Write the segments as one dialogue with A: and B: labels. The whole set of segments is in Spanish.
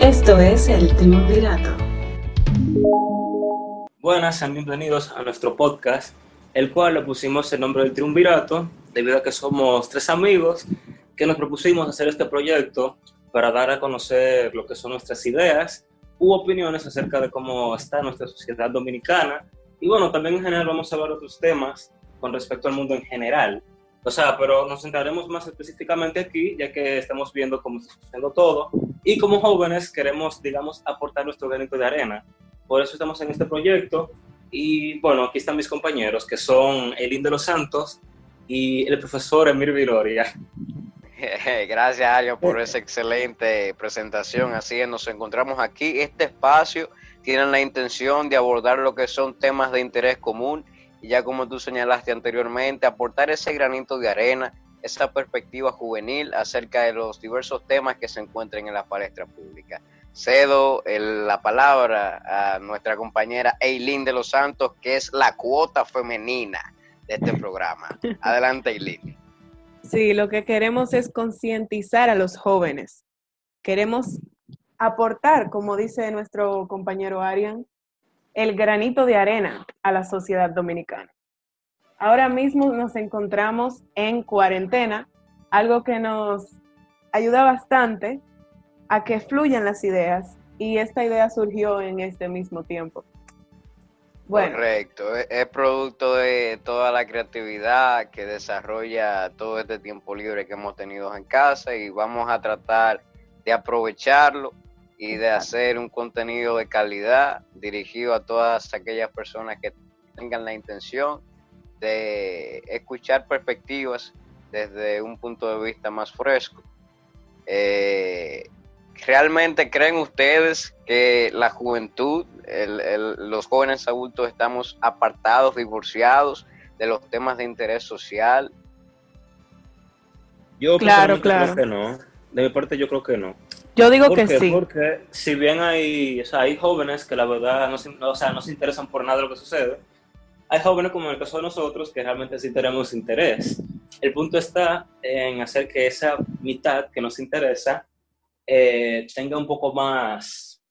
A: Esto es el Triunvirato.
B: Buenas, sean bienvenidos a nuestro podcast, el cual le pusimos el nombre del Triunvirato debido a que somos tres amigos que nos propusimos hacer este proyecto para dar a conocer lo que son nuestras ideas u opiniones acerca de cómo está nuestra sociedad dominicana. Y bueno, también en general vamos a hablar otros temas con respecto al mundo en general. O sea, pero nos centraremos más específicamente aquí, ya que estamos viendo cómo está sucediendo todo. Y como jóvenes queremos, digamos, aportar nuestro granito de arena. Por eso estamos en este proyecto. Y bueno, aquí están mis compañeros, que son Elín de los Santos y el profesor Emir Viloria.
C: Gracias, Ario, por esa excelente presentación. Así es, nos encontramos aquí. Este espacio tiene la intención de abordar lo que son temas de interés común y ya como tú señalaste anteriormente, aportar ese granito de arena, esa perspectiva juvenil acerca de los diversos temas que se encuentran en la palestra pública. Cedo la palabra a nuestra compañera Eileen de los Santos, que es la cuota femenina de este programa. Adelante, Eileen.
D: Sí, lo que queremos es concientizar a los jóvenes. Queremos aportar, como dice nuestro compañero Arian, el granito de arena a la sociedad dominicana. Ahora mismo nos encontramos en cuarentena, algo que nos ayuda bastante a que fluyan las ideas y esta idea surgió en este mismo tiempo.
C: Correcto, es, producto de toda la creatividad que desarrolla todo este tiempo libre que hemos tenido en casa y vamos a tratar de aprovecharlo y de hacer un contenido de calidad dirigido a todas aquellas personas que tengan la intención de escuchar perspectivas desde un punto de vista más fresco. Eh, ¿Realmente creen ustedes que la juventud, los jóvenes adultos estamos apartados, divorciados de los temas de interés social?
B: Yo claro, claro. creo que no. De mi parte yo creo que no.
D: Yo digo que sí.
B: Porque si bien hay, o sea, hay jóvenes que la verdad no se, o sea, no se interesan por nada de lo que sucede, hay jóvenes como en el caso de nosotros que realmente sí tenemos interés. El punto está en hacer que esa mitad que nos interesa eh, tenga un poco más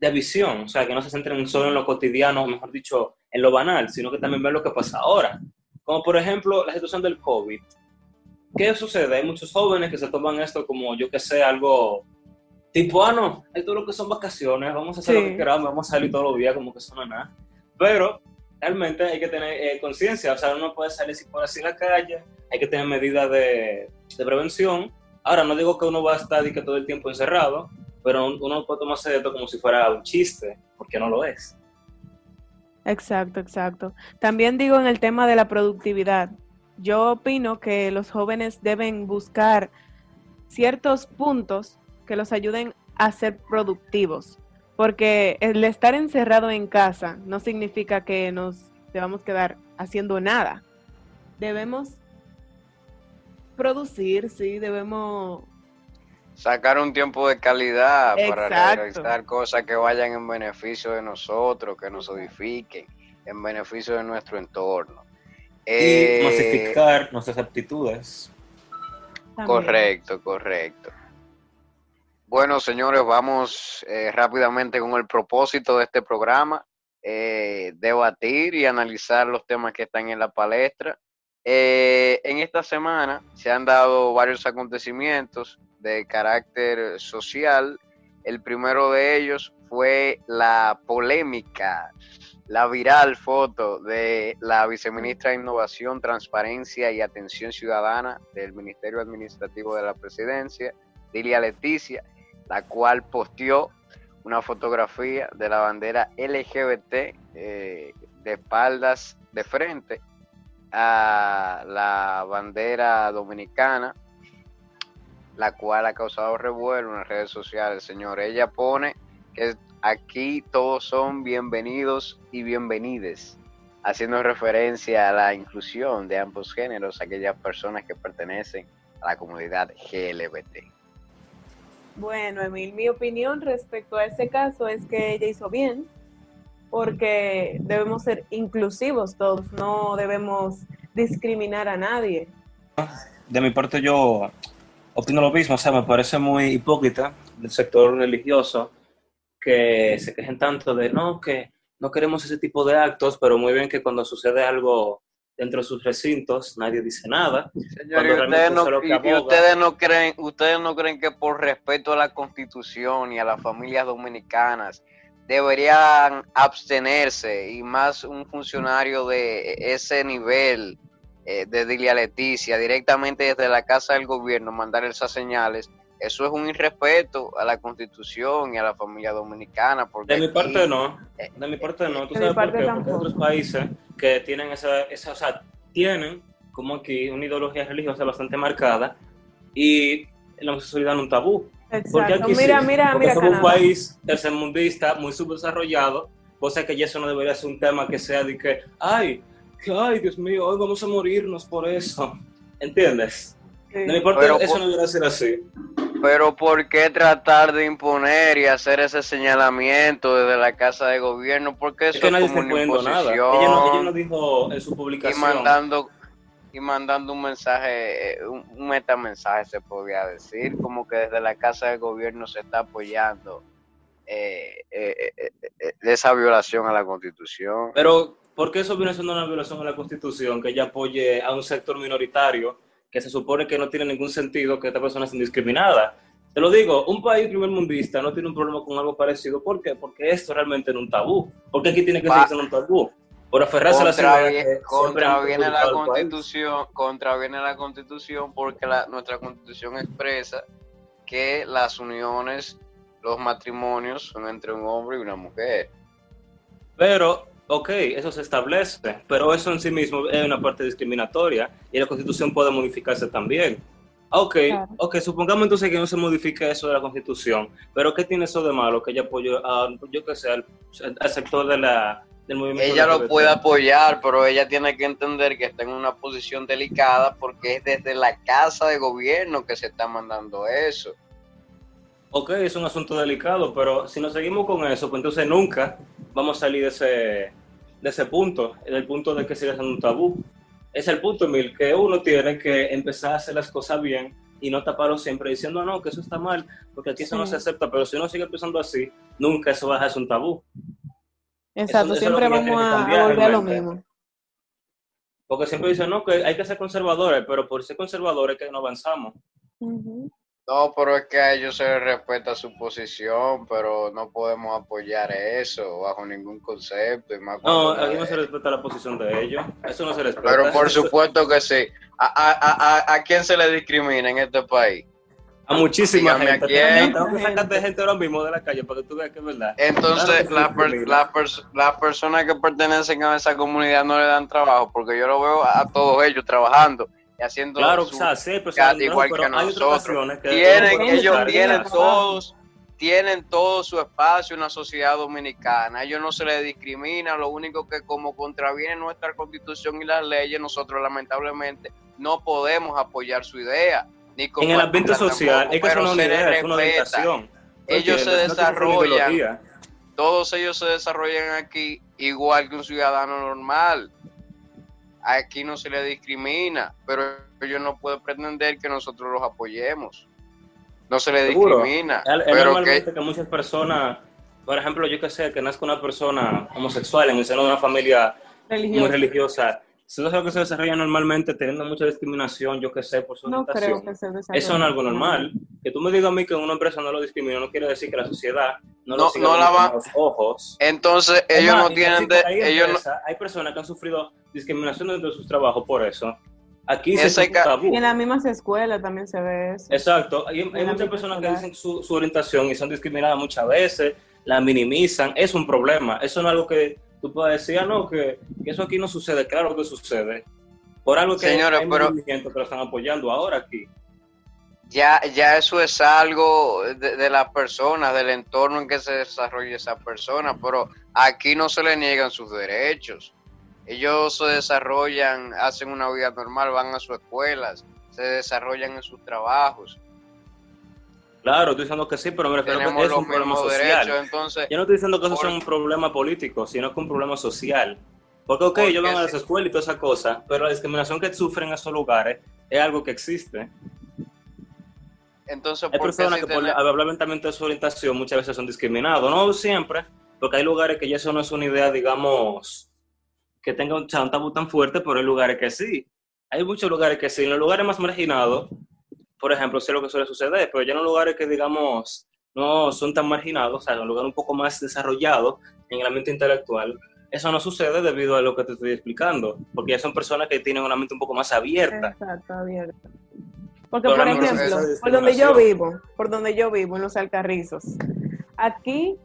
B: de visión, o sea, que no se centren solo en lo cotidiano, mejor dicho, en lo banal, sino que también vean lo que pasa ahora. Como por ejemplo la situación del COVID. ¿Qué sucede? Hay muchos jóvenes que se toman esto como, yo que sé, algo tipo, ah, no, esto es lo que son vacaciones, vamos a hacer lo que queramos, vamos a salir todos los días como que son nada. Pero realmente hay que tener eh, conciencia, o sea, uno puede salir si por así a la calle, hay que tener medidas de, de, prevención. Ahora, no digo que uno va a estar que todo el tiempo encerrado, pero uno puede tomarse esto como si fuera un chiste, porque no lo es.
D: Exacto, exacto. También digo en el tema de la productividad, yo opino que los jóvenes deben buscar ciertos puntos que los ayuden a ser productivos. Porque el estar encerrado en casa no significa que nos debamos quedar haciendo nada. Debemos producir, sí, debemos
C: sacar un tiempo de calidad para realizar cosas que vayan en beneficio de nosotros, que nos edifiquen, en beneficio de nuestro entorno.
B: Y eh, masificar nuestras aptitudes.
C: Correcto, correcto. Bueno, señores, vamos eh, rápidamente con el propósito de este programa, eh, debatir y analizar los temas que están en la palestra. Eh, en esta semana se han dado varios acontecimientos de carácter social. El primero de ellos fue la polémica, la viral foto de la viceministra de Innovación, Transparencia y Atención Ciudadana del Ministerio Administrativo de la Presidencia, Dilia Leticia, la cual posteó una fotografía de la bandera LGBT eh, de espaldas de frente a la bandera dominicana, la cual ha causado revuelo en las redes sociales, señor. Ella pone que aquí todos son bienvenidos y bienvenides, haciendo referencia a la inclusión de ambos géneros, aquellas personas que pertenecen a la comunidad LGBT.
D: Bueno, Emil, mi opinión respecto a ese caso es que ella hizo bien, porque debemos ser inclusivos todos, no debemos discriminar a nadie.
B: De mi parte yo opino lo mismo, o sea, me parece muy hipócrita del sector religioso que se quejen tanto de, no, que no queremos ese tipo de actos, pero muy bien que cuando sucede algo dentro de sus recintos nadie dice nada.
C: Ustedes, no, y ustedes no creen, ustedes no creen que por respeto a la Constitución y a las familias dominicanas deberían abstenerse y más un funcionario de ese nivel eh, de Dilia Leticia directamente desde la casa del gobierno mandar esas señales eso es un irrespeto a la constitución y a la familia dominicana. Porque
B: de mi parte no, eh, de mi parte no, tú sabes por qué, porque hay otros países que tienen esa, esa, o sea, tienen como aquí una ideología religiosa bastante marcada y la homosexualidad no es un tabú.
D: Exacto. Porque aquí mira, sí, mira, porque mira,
B: somos un país tercermundista, muy subdesarrollado, cosa que ya eso no debería ser un tema que sea de que, ay, ay, Dios mío, hoy vamos a morirnos por eso. ¿Entiendes? Sí. De mi parte, Pero, eso no debería ser así.
C: Pero ¿por qué tratar de imponer y hacer ese señalamiento desde la Casa de Gobierno? Porque eso es,
B: que nadie
C: como
B: una
C: imposición.
B: Nada. Ella, no, ella no dijo en su publicación.
C: Y mandando, y mandando un mensaje, un, un metamensaje se podría decir, como que desde la Casa de Gobierno se está apoyando eh, eh, eh, esa violación a la Constitución.
B: Pero, ¿por qué eso viene siendo una violación a la Constitución? Que ella apoye a un sector minoritario que se supone que no tiene ningún sentido que esta persona sea indiscriminada. Te lo digo, un país primermundista no tiene un problema con algo parecido. ¿Por qué? Porque esto realmente es un tabú. Porque aquí tiene que siendo un tabú. Por aferrarse
C: contra,
B: a la ciudad.
C: Contraviene la constitución, contraviene la constitución porque la, nuestra constitución expresa que las uniones, los matrimonios son entre un hombre y una mujer.
B: Pero ok, eso se establece, pero eso en sí mismo es una parte discriminatoria y la constitución puede modificarse también. Ok, claro. ok, supongamos entonces que no se modifique eso de la constitución, pero ¿qué tiene eso de malo? Que ella apoyó a, yo que sé, al, al sector de la, del movimiento.
C: Ella lo puede apoyar, pero ella tiene que entender que está en una posición delicada porque es desde la casa de gobierno que se está mandando eso.
B: Ok, es un asunto delicado, pero si nos seguimos con eso, pues entonces nunca vamos a salir de ese, de ese punto, del punto de que sigue siendo un tabú. Es el punto, Mil, que uno tiene que empezar a hacer las cosas bien y no taparlo siempre diciendo, no, que eso está mal, porque aquí eso no se acepta, pero si uno sigue pensando así, nunca eso va a ser un tabú.
D: Exacto, eso, siempre eso vamos a, a volver a lo mismo.
B: Porque siempre dicen, no, que hay que ser conservadores, pero por ser conservadores que no avanzamos.
D: Uh -huh.
C: No, pero es que a ellos se les respeta su posición, pero no podemos apoyar eso bajo ningún concepto. Y más
B: no, aquí no se respeta la posición de ellos. Eso no se respeta.
C: Pero por supuesto que sí. ¿A, a, a, a quién se le discrimina en este país?
B: A muchísima
C: Dígame
B: gente.
C: a quién.
B: Tengo que sacarte gente ahora mismo de la calle para que tú veas que es verdad.
C: Entonces,
B: Claro
C: las per, la pers- personas que pertenecen a esa comunidad no le dan trabajo, porque yo lo veo a todos ellos trabajando y haciendo
B: Claro,
C: su-
B: o sea, sí, pero,
C: ca-
B: no,
C: igual
B: pero
C: que nosotros.
B: que
C: tienen, ellos
B: buscar
C: tienen todos, tienen todo su espacio en la sociedad dominicana. A ellos no se les discrimina, lo único que como contraviene nuestra constitución y las leyes, nosotros lamentablemente no podemos apoyar su idea. Ni
B: En el ambiente social,
C: tampoco,
B: es que eso
C: pero
B: no es una idea, es una orientación.
C: Ellos se desarrollan. Todos ellos se desarrollan aquí igual que un ciudadano normal. Aquí no se les discrimina, pero ellos no pueden pretender que nosotros los apoyemos. No se les
B: Seguro.
C: discrimina.
B: Es, es
C: pero
B: normalmente
C: que,
B: que muchas personas, por ejemplo, yo que sé, que nazca una persona homosexual en el seno de una familia muy religiosa, eso es algo que se desarrolla normalmente teniendo mucha discriminación, yo que sé, por su
D: No
B: orientación.
D: creo que se desarrolle.
B: Eso no es algo normal. Que tú me digas a mí que una empresa no lo discrimina no quiere decir que la sociedad no,
C: No-
B: lo siga
C: no la va-
B: los ojos.
C: entonces
B: Es
C: ellos no tienen de, ellos no-
B: empresas, hay personas que han sufrido discriminación dentro de sus trabajos por eso. Aquí se
C: Ese
B: es un
C: ca-
B: tabú.
D: Y en las mismas escuelas también se ve eso.
B: Exacto. Hay, hay muchas personas que dicen su, su orientación y son discriminadas muchas veces, la minimizan. Es un problema. Eso no es algo que tú puedas decir, ah, no, que, que eso aquí no sucede. Claro que sucede. Por algo que
C: Señores,
B: hay
C: pero-
B: movimientos que lo están apoyando ahora aquí.
C: ya, ya eso es algo de, de las personas, del entorno en que se desarrolla esa persona, pero aquí no se le niegan sus derechos. Ellos se desarrollan, hacen una vida normal, van a sus escuelas, se desarrollan en sus trabajos.
B: Claro, estoy diciendo que sí, pero me refiero a que
C: Tenemos
B: es un problema social.
C: derechos, entonces
B: Yo no estoy diciendo que eso
C: Por-
B: sea un problema político, sino que un problema social. Porque, ok,
C: Porque
B: ellos van a las escuelas y toda esa cosa, pero la discriminación que sufren en esos lugares es algo que existe.
C: Entonces,
B: hay personas que por hablar de su orientación muchas veces son discriminados, no siempre, porque hay lugares que ya eso no es una idea, digamos, que tenga un, un tabú tan fuerte, pero hay lugares que sí. Hay muchos lugares que sí. En los lugares más marginados, por ejemplo, sé lo que suele suceder, pero ya en los lugares que, digamos, no son tan marginados, o sea, en un lugar un poco más desarrollado en el ambiente intelectual, eso no sucede debido a lo que te estoy explicando, porque ya son personas que tienen una mente un poco más abierta.
D: Exacto, abierta. Porque, por ejemplo, por donde yo vivo, por donde yo vivo, en los Alcarrizos, aquí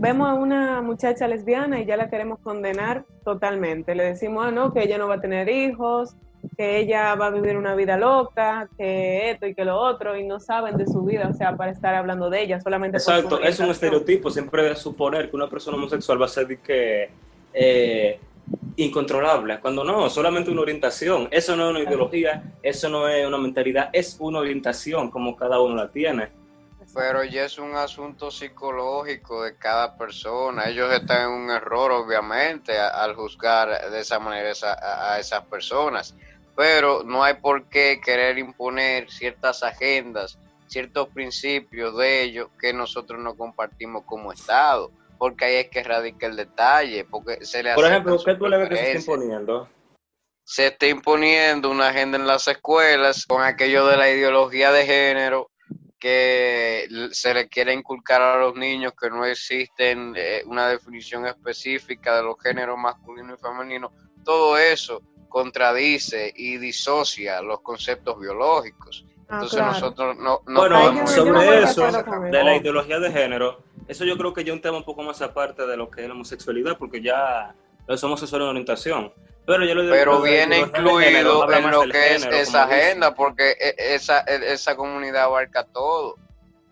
D: vemos a una muchacha lesbiana y ya la queremos condenar totalmente. Le decimos, ah, no, que ella no va a tener hijos, que ella va a vivir una vida loca, que esto y que lo otro, y no saben de su vida, o sea, para estar hablando de ella solamente.
B: Exacto, es un estereotipo, siempre suponer que una persona homosexual va a ser que, eh, incontrolable, cuando no, solamente una orientación, eso no es una ideología, eso no es una mentalidad, es una orientación como cada uno la tiene.
C: Pero ya es un asunto psicológico de cada persona. Ellos están en un error, obviamente, al juzgar de esa manera a, esas personas. Pero no hay por qué querer imponer ciertas agendas, ciertos principios de ellos que nosotros no compartimos como Estado. Porque ahí es que radica el detalle. Porque se le
B: por ejemplo, ¿qué tú le ves que se está imponiendo?
C: Se está imponiendo una agenda en las escuelas con aquello de la ideología de género que se le quiere inculcar a los niños que no existen eh, una definición específica de los géneros masculino y femenino, todo eso contradice y disocia los conceptos biológicos. Ah, Entonces nosotros no,
B: Bueno, sobre eso, de la ideología de género, eso yo creo que ya es un tema un poco más aparte de lo que es la homosexualidad, porque ya los homosexuales en orientación.
C: Pero, viene incluido en lo que es esa agenda, porque e, esa, e, esa comunidad abarca todo.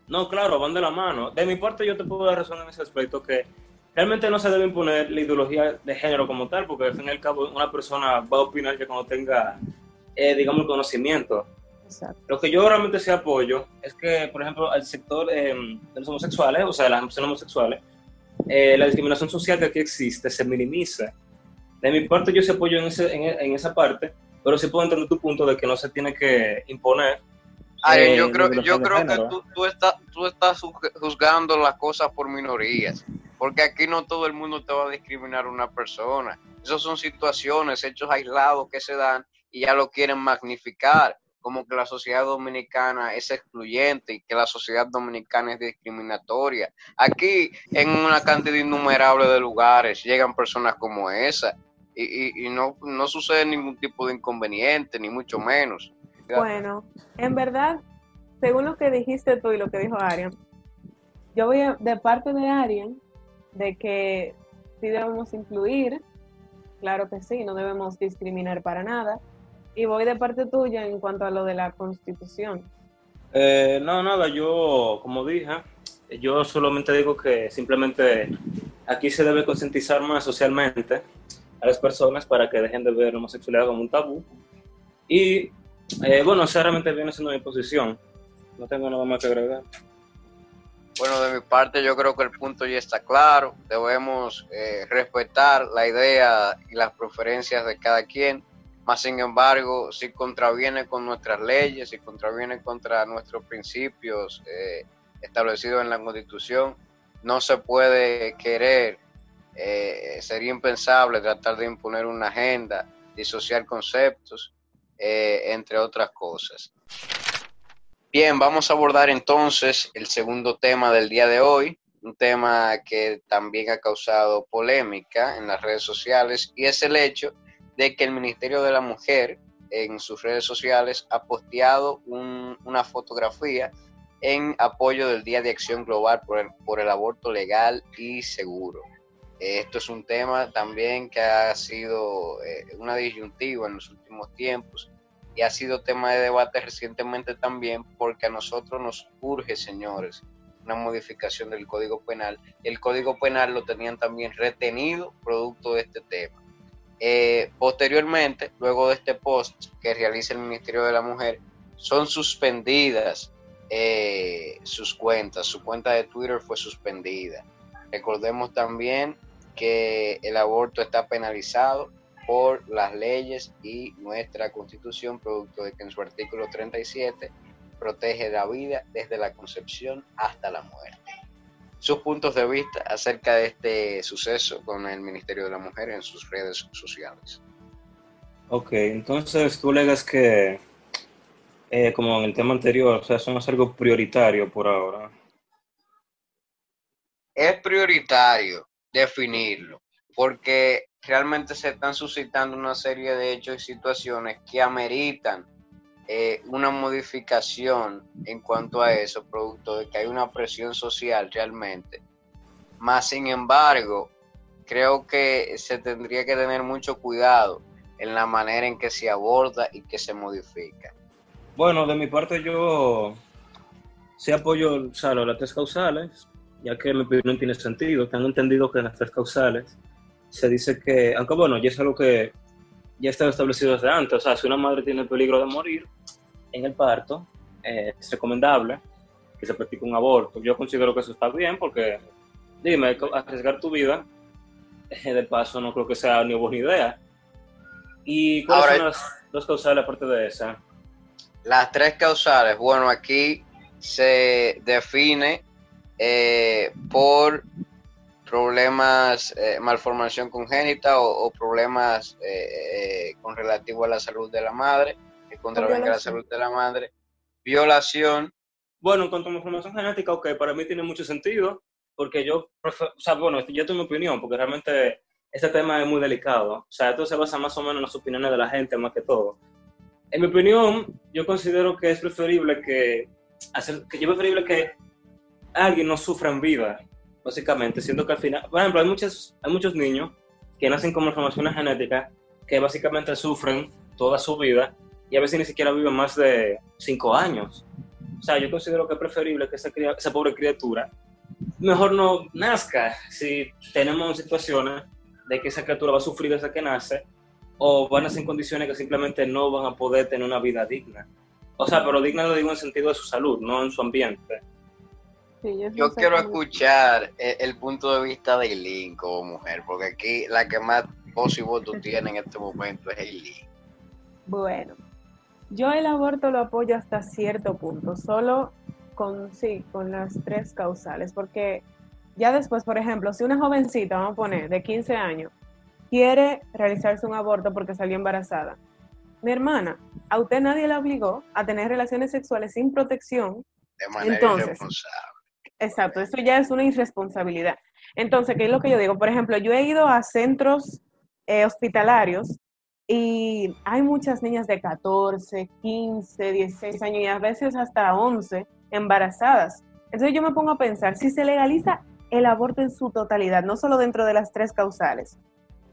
B: No, claro, van de la mano. De mi parte, yo te puedo dar razón en ese aspecto, que realmente no se debe imponer la ideología de género como tal, porque al fin y al cabo una persona va a opinar que cuando tenga, eh, digamos, el conocimiento. Lo que yo realmente sí apoyo es que, por ejemplo, al sector eh, de los homosexuales, o sea, de las personas homosexuales, eh, la discriminación social que aquí existe se minimiza de mi parte yo se apoyo en, ese, en, esa parte, pero sí puedo entender tu punto de que no se tiene que imponer.
C: Ay, yo creo, yo creo que tú, tú, estás, tú estás juzgando las cosas por minorías, porque aquí no todo el mundo te va a discriminar a una persona. Esas son situaciones, hechos aislados que se dan y ya lo quieren magnificar, como que la sociedad dominicana es excluyente y que la sociedad dominicana es discriminatoria. Aquí, en una cantidad innumerable de lugares, llegan personas como esa y, no, no sucede ningún tipo de inconveniente, ni mucho menos.
D: Bueno, en verdad, según lo que dijiste tú y lo que dijo Arian, yo voy de parte de Arian de que sí debemos incluir, claro que sí, no debemos discriminar para nada, y voy de parte tuya en cuanto a lo de la constitución.
B: Eh, no, nada, yo, como dije, yo solamente digo que simplemente aquí se debe concientizar más socialmente a las personas para que dejen de ver la homosexualidad como un tabú. Y eh, bueno, esa realmente viene siendo mi posición. No tengo nada más que agregar.
C: Bueno, de mi parte yo creo que el punto ya está claro. Debemos eh, respetar la idea y las preferencias de cada quien. Más sin embargo, si contraviene con nuestras leyes, si contraviene contra nuestros principios eh, establecidos en la Constitución, no se puede querer eh, sería impensable tratar de imponer una agenda, disociar conceptos, eh, entre otras cosas. Bien, vamos a abordar entonces el segundo tema del día de hoy, un tema que también ha causado polémica en las redes sociales y es el hecho de que el Ministerio de la Mujer en sus redes sociales ha posteado una fotografía en apoyo del Día de Acción Global por el aborto legal y seguro. Esto es un tema también que ha sido eh, una disyuntiva en los últimos tiempos y ha sido tema de debate recientemente también porque a nosotros nos urge, señores, una modificación del Código Penal. El Código Penal lo tenían también retenido producto de este tema. Eh, posteriormente, luego de este post que realiza el Ministerio de la Mujer, son suspendidas eh, sus cuentas. Su cuenta de Twitter fue suspendida. Recordemos también que el aborto está penalizado por las leyes y nuestra constitución, producto de que en su artículo 37 protege la vida desde la concepción hasta la muerte. Sus puntos de vista acerca de este suceso con el Ministerio de la Mujer en sus redes sociales.
B: Ok, entonces tú legas que, eh, como en el tema anterior, o sea, eso no es algo prioritario por ahora.
C: Es prioritario definirlo, porque realmente se están suscitando una serie de hechos y situaciones que ameritan eh, una modificación en cuanto a eso, producto de que hay una presión social realmente. Más sin embargo, creo que se tendría que tener mucho cuidado en la manera en que se aborda y que se modifica.
B: Bueno, de mi parte yo sí apoyo o sea, las tres causales, ya que mi opinión tiene sentido. Tengo entendido que en las tres causales se dice que, aunque bueno, ya es algo que ya está establecido desde antes, o sea, si una madre tiene peligro de morir en el parto, eh, es recomendable que se practique un aborto. Yo considero que eso está bien porque, dime, arriesgar tu vida, eh, de paso, no creo que sea ni buena idea. ¿Y cuáles son las dos causales aparte de esa?
C: Las tres causales, bueno, aquí se define eh, por problemas, eh, malformación congénita o, problemas eh, eh, con relativo a la salud de la madre, que contravenga la salud de la madre, violación.
B: Bueno, en cuanto a malformación genética, ok, para mí tiene mucho sentido, porque yo, o sea, bueno, yo tengo mi opinión, porque realmente este tema es muy delicado, o sea, esto se basa más o menos en las opiniones de la gente más que todo. En mi opinión, yo considero que es preferible que, hacer, que yo preferible que alguien no sufra en vida básicamente, siendo que al final, por ejemplo, hay, muchos hay muchos niños que nacen con malformaciones genéticas que básicamente sufren toda su vida y a veces ni siquiera viven más de cinco años. O sea, yo considero que es preferible que esa, pobre criatura mejor no nazca si tenemos situaciones de que esa criatura va a sufrir desde que nace o van a ser en condiciones que simplemente no van a poder tener una vida digna. O sea, pero digna lo digo en sentido de su salud, no en su ambiente.
C: Yo quiero escuchar el, punto de vista de Eileen como mujer, porque aquí la que más voz y voto tiene en este momento es Eileen.
D: Bueno, yo el aborto lo apoyo hasta cierto punto, solo con, sí, con las tres causales, porque ya después, por ejemplo, si una jovencita, vamos a poner, de 15 años, quiere realizarse un aborto porque salió embarazada, mi hermana, a usted nadie la obligó a tener relaciones sexuales sin protección.
C: De manera Entonces, irresponsable.
D: Exacto, eso ya es una irresponsabilidad. Entonces, ¿qué es lo que yo digo? Por ejemplo, yo he ido a centros eh, hospitalarios y hay muchas niñas de 14, 15, 16 años y a veces hasta 11 embarazadas. Entonces yo me pongo a pensar, si se legaliza el aborto en su totalidad, no solo dentro de las tres causales,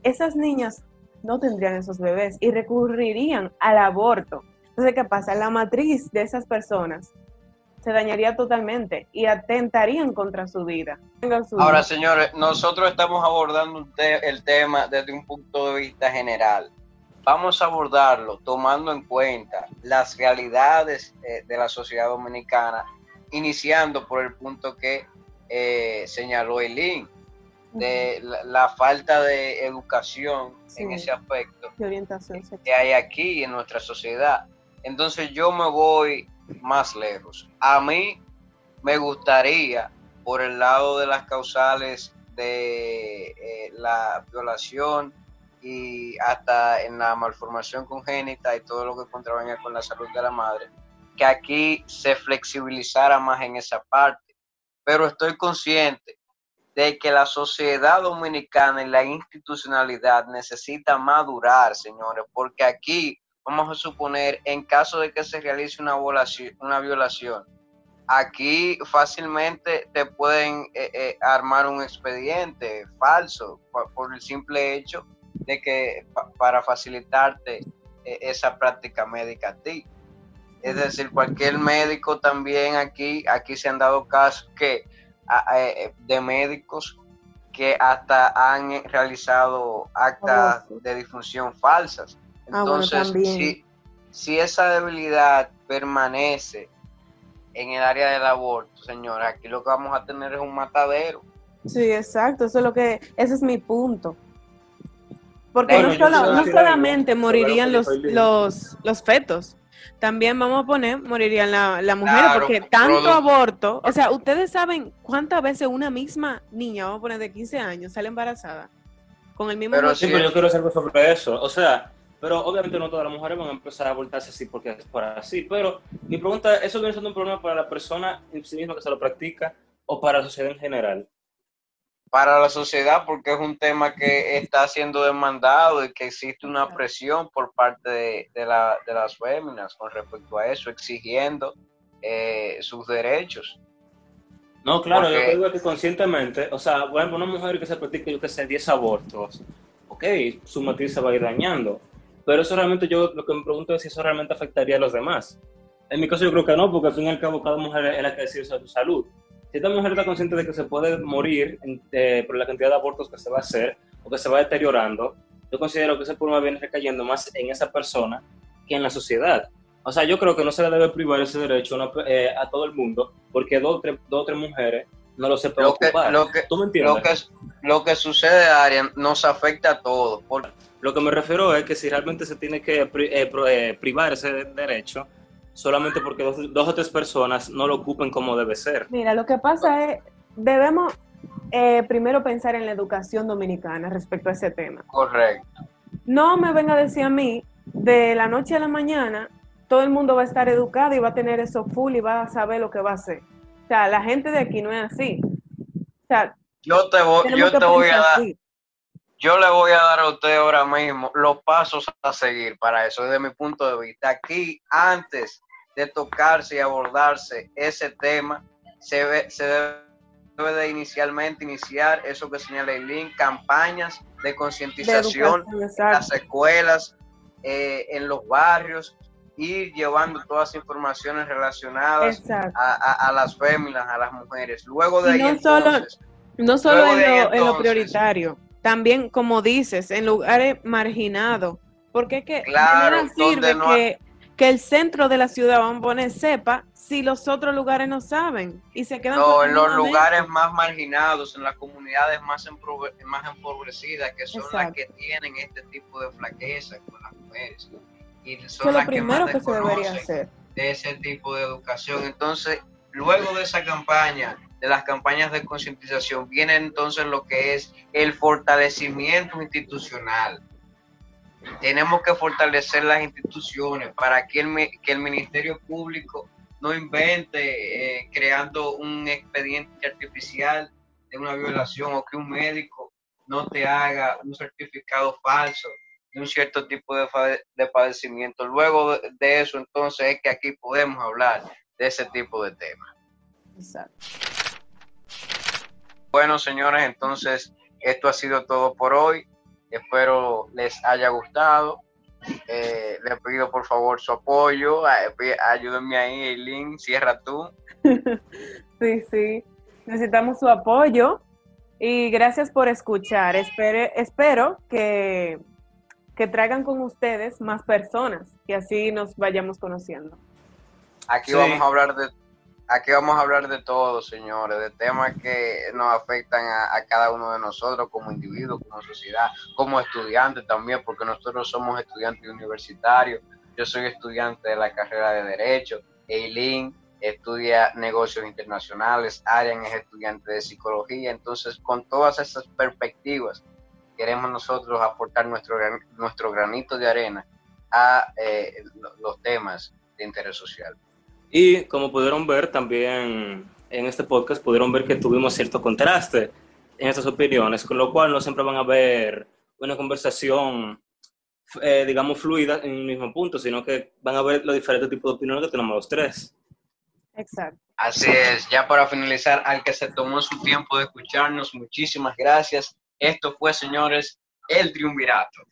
D: esas niñas no tendrían esos bebés y recurrirían al aborto. Entonces, ¿qué pasa? La matriz de esas personas se dañaría totalmente y atentarían contra su vida.
C: Ahora, señores, nosotros estamos abordando el tema desde un punto de vista general. Vamos a abordarlo tomando en cuenta las realidades eh, de la sociedad dominicana, iniciando por el punto que eh, señaló Eileen, de la, falta de educación en ese aspecto que hay aquí en nuestra sociedad. Entonces yo me voy más lejos. A mí me gustaría, por el lado de las causales de eh, la violación y hasta en la malformación congénita y todo lo que contravenga con la salud de la madre, que aquí se flexibilizara más en esa parte. Pero estoy consciente de que la sociedad dominicana y la institucionalidad necesita madurar, señores, porque aquí vamos a suponer, en caso de que se realice una violación, una violación aquí fácilmente te pueden eh, eh, armar un expediente falso por, el simple hecho de que para facilitarte eh, esa práctica médica a ti. Es decir, cualquier médico también aquí, aquí se han dado casos que de médicos que hasta han realizado actas de disfunción falsas Ah, Entonces, si, esa debilidad permanece en el área del aborto, señora, aquí lo que vamos a tener es un matadero.
D: Sí, exacto, eso es lo que, ese es mi punto. Porque no, solamente morirían los, los, los fetos, También vamos a poner, morirían las la mujeres, porque tanto aborto, o sea, ustedes saben cuántas veces una misma niña, vamos a poner de 15 años, sale embarazada con el mismo
B: Pero sí, pero yo quiero hacer algo sobre eso. O sea, pero obviamente no todas las mujeres van a empezar a abortarse así porque es por así. Pero mi pregunta, ¿eso viene siendo un problema para la persona en sí misma que se lo practica o para la sociedad en general?
C: Para la sociedad porque es un tema que está siendo demandado y que existe una presión por parte de, de, la, de las féminas con respecto a eso, exigiendo eh, sus derechos.
B: No, claro, yo creo que conscientemente, o sea, bueno, una mujer que se practica, yo que sé, 10 abortos, ok, su matriz se va a ir dañando, pero eso realmente yo lo que me pregunto es si eso realmente afectaría a los demás. En mi caso yo creo que no, porque al fin y al cabo cada mujer es la que decide sobre su salud. Si esta mujer está consciente de que se puede morir eh, por la cantidad de abortos que se va a hacer o que se va deteriorando, yo considero que ese problema viene recayendo más en esa persona que en la sociedad. O sea, yo creo que no se le debe privar ese derecho eh, a todo el mundo, porque dos o tres, mujeres no lo se pueden ocupar.
C: Lo que, ¿Tú me entiendes? Lo que, lo que sucede, Arian, nos afecta a todos.
B: Lo que me refiero es que si realmente se tiene que eh, eh, privar ese derecho, solamente porque dos, dos, o tres personas no lo ocupen como debe ser.
D: Mira, lo que pasa es, debemos primero pensar en la educación dominicana respecto a ese tema.
C: Correcto.
D: No me venga a decir a mí, de la noche a la mañana, todo el mundo va a estar educado y va a tener eso full y va a saber lo que va a hacer. O sea, la gente de aquí no es así. O sea,
C: yo te voy, yo te voy a dar, yo le voy a dar a usted ahora mismo los pasos a seguir para eso, desde mi punto de vista. Aquí, antes de tocarse y abordarse ese tema, se, se debe de inicialmente iniciar eso que señala link, campañas de concientización en las escuelas, eh, en los barrios, ir llevando todas las informaciones relacionadas a, las féminas, a las mujeres. Luego de ahí
D: no solo, no solo en, lo, prioritario, también como dices, en lugares marginados, porque es que
C: claro,
D: sirve que, que, el centro de la ciudad, vamos a poner, sepa si los otros lugares no saben y se quedan...
C: No, en los lugares más marginados, en las comunidades más, más empobrecidas, que son las que tienen este tipo de flaqueza con las mujeres y son las que más que se debería hacer. de ese tipo de educación. Entonces, luego de esa campaña, de las campañas de concientización, viene entonces lo que es el fortalecimiento institucional. Tenemos que fortalecer las instituciones para que el, que el Ministerio Público no invente eh, creando un expediente artificial de una violación o que un médico no te haga un certificado falso un cierto tipo de, de padecimiento. Luego de, eso, entonces, es que aquí podemos hablar de ese tipo de temas. Exacto. Bueno, señores, entonces, esto ha sido todo por hoy. Espero les haya gustado. Eh, les pido por favor su apoyo. Ayúdenme ahí, Eileen. Cierra tú.
D: sí, sí. Necesitamos su apoyo. Y gracias por escuchar. Espere, espero que que traigan con ustedes más personas y así nos vayamos conociendo.
C: Aquí vamos a hablar de aquí vamos a hablar de todo, señores, de temas que nos afectan a, cada uno de nosotros como individuos, como sociedad, como estudiantes también, porque nosotros somos estudiantes universitarios. Yo soy estudiante de la carrera de Derecho, Eileen estudia negocios internacionales, Arian es estudiante de psicología, entonces con todas esas perspectivas queremos nosotros aportar nuestro, nuestro granito de arena a eh, los temas de interés social.
B: Y como pudieron ver también en este podcast, pudieron ver que tuvimos cierto contraste en estas opiniones, con lo cual no siempre van a ver una conversación, eh, digamos, fluida en el mismo punto, sino que van a ver los diferentes tipos de opiniones que tenemos los tres.
D: Exacto.
C: Así es, ya para finalizar, al que se tomó su tiempo de escucharnos, muchísimas gracias esto fue, señores, el triunvirato.